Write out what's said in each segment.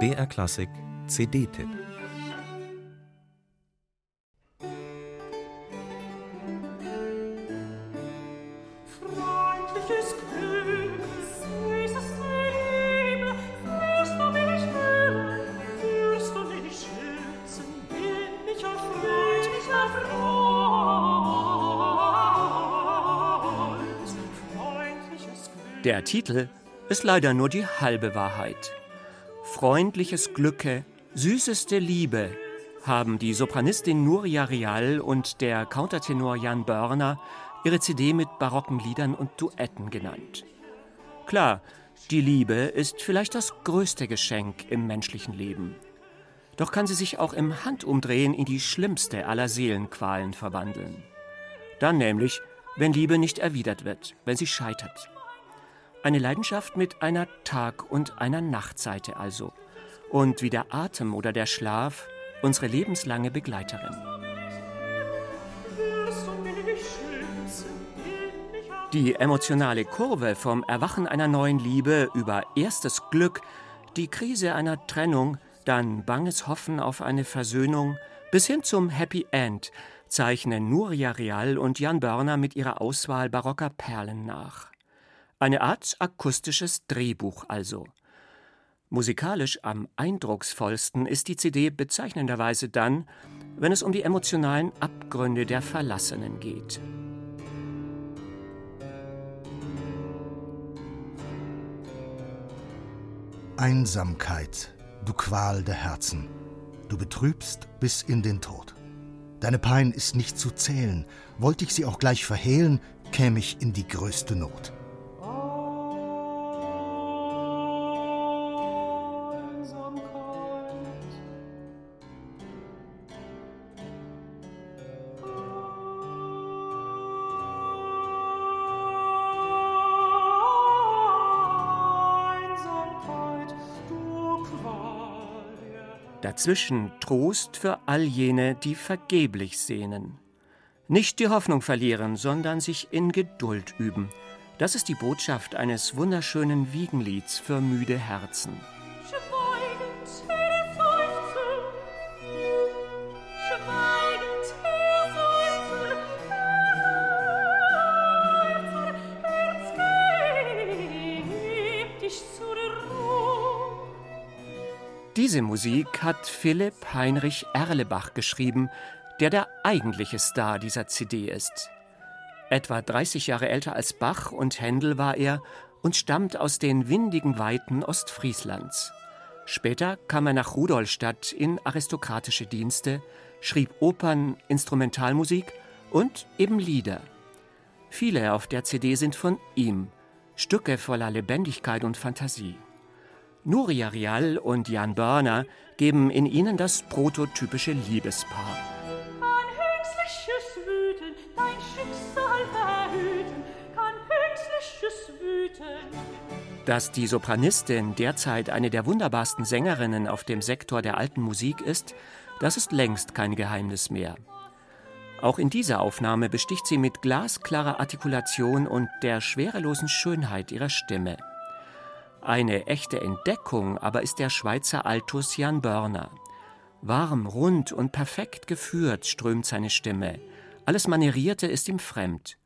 BR Klassik CD-Tipp Der Titel ist leider nur die halbe Wahrheit. Freundliches Glücke, süßeste Liebe haben die Sopranistin Nuria Real und der Countertenor Jan Börner ihre CD mit barocken Liedern und Duetten genannt. Klar, die Liebe ist vielleicht das größte Geschenk im menschlichen Leben. Doch kann sie sich auch im Handumdrehen in die schlimmste aller Seelenqualen verwandeln. Dann nämlich, wenn Liebe nicht erwidert wird, wenn sie scheitert. Eine Leidenschaft mit einer Tag- und einer Nachtseite also. Und wie der Atem oder der Schlaf unsere lebenslange Begleiterin. Die emotionale Kurve vom Erwachen einer neuen Liebe über erstes Glück, die Krise einer Trennung, dann banges Hoffen auf eine Versöhnung bis hin zum Happy End zeichnen Nuria Real und Jan Börner mit ihrer Auswahl barocker Perlen nach. Eine Art akustisches Drehbuch also. Musikalisch am eindrucksvollsten ist die CD bezeichnenderweise dann, wenn es um die emotionalen Abgründe der Verlassenen geht. Einsamkeit, du Qual der Herzen, du betrübst bis in den Tod. Deine Pein ist nicht zu zählen, wollte ich sie auch gleich verhehlen, käme ich in die größte Not. Dazwischen Trost für all jene, die vergeblich sehnen. Nicht die Hoffnung verlieren, sondern sich in Geduld üben. Das ist die Botschaft eines wunderschönen Wiegenlieds für müde Herzen. Diese Musik hat Philipp Heinrich Erlebach geschrieben, der der eigentliche Star dieser CD ist. Etwa 30 Jahre älter als Bach und Händel war er und stammt aus den windigen Weiten Ostfrieslands. Später kam er nach Rudolstadt in aristokratische Dienste, schrieb Opern, Instrumentalmusik und eben Lieder. Viele auf der CD sind von ihm, Stücke voller Lebendigkeit und Fantasie. Nuria Rial und Jan Börner geben in ihnen das prototypische Liebespaar. Kann Hüngsliches wüten, dein Schicksal verhüten, kann Hüngsliches wüten. Dass die Sopranistin derzeit eine der wunderbarsten Sängerinnen auf dem Sektor der alten Musik ist, das ist längst kein Geheimnis mehr. Auch in dieser Aufnahme besticht sie mit glasklarer Artikulation und der schwerelosen Schönheit ihrer Stimme. Eine echte Entdeckung aber ist der Schweizer Altus Jan Börner. Warm, rund und perfekt geführt strömt seine Stimme. Alles Manierierte ist ihm fremd.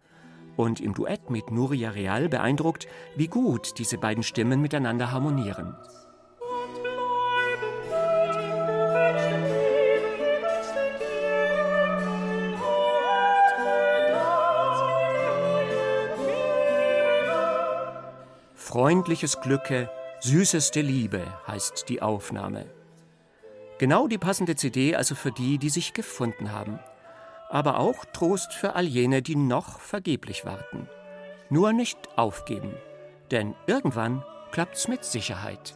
Und im Duett mit Nuria Real beeindruckt, wie gut diese beiden Stimmen miteinander harmonieren. Freundliches Glücke, süßeste Liebe heißt die Aufnahme. Genau die passende CD also für die, die sich gefunden haben. Aber auch Trost für all jene, die noch vergeblich warten. Nur nicht aufgeben, denn irgendwann klappt's mit Sicherheit.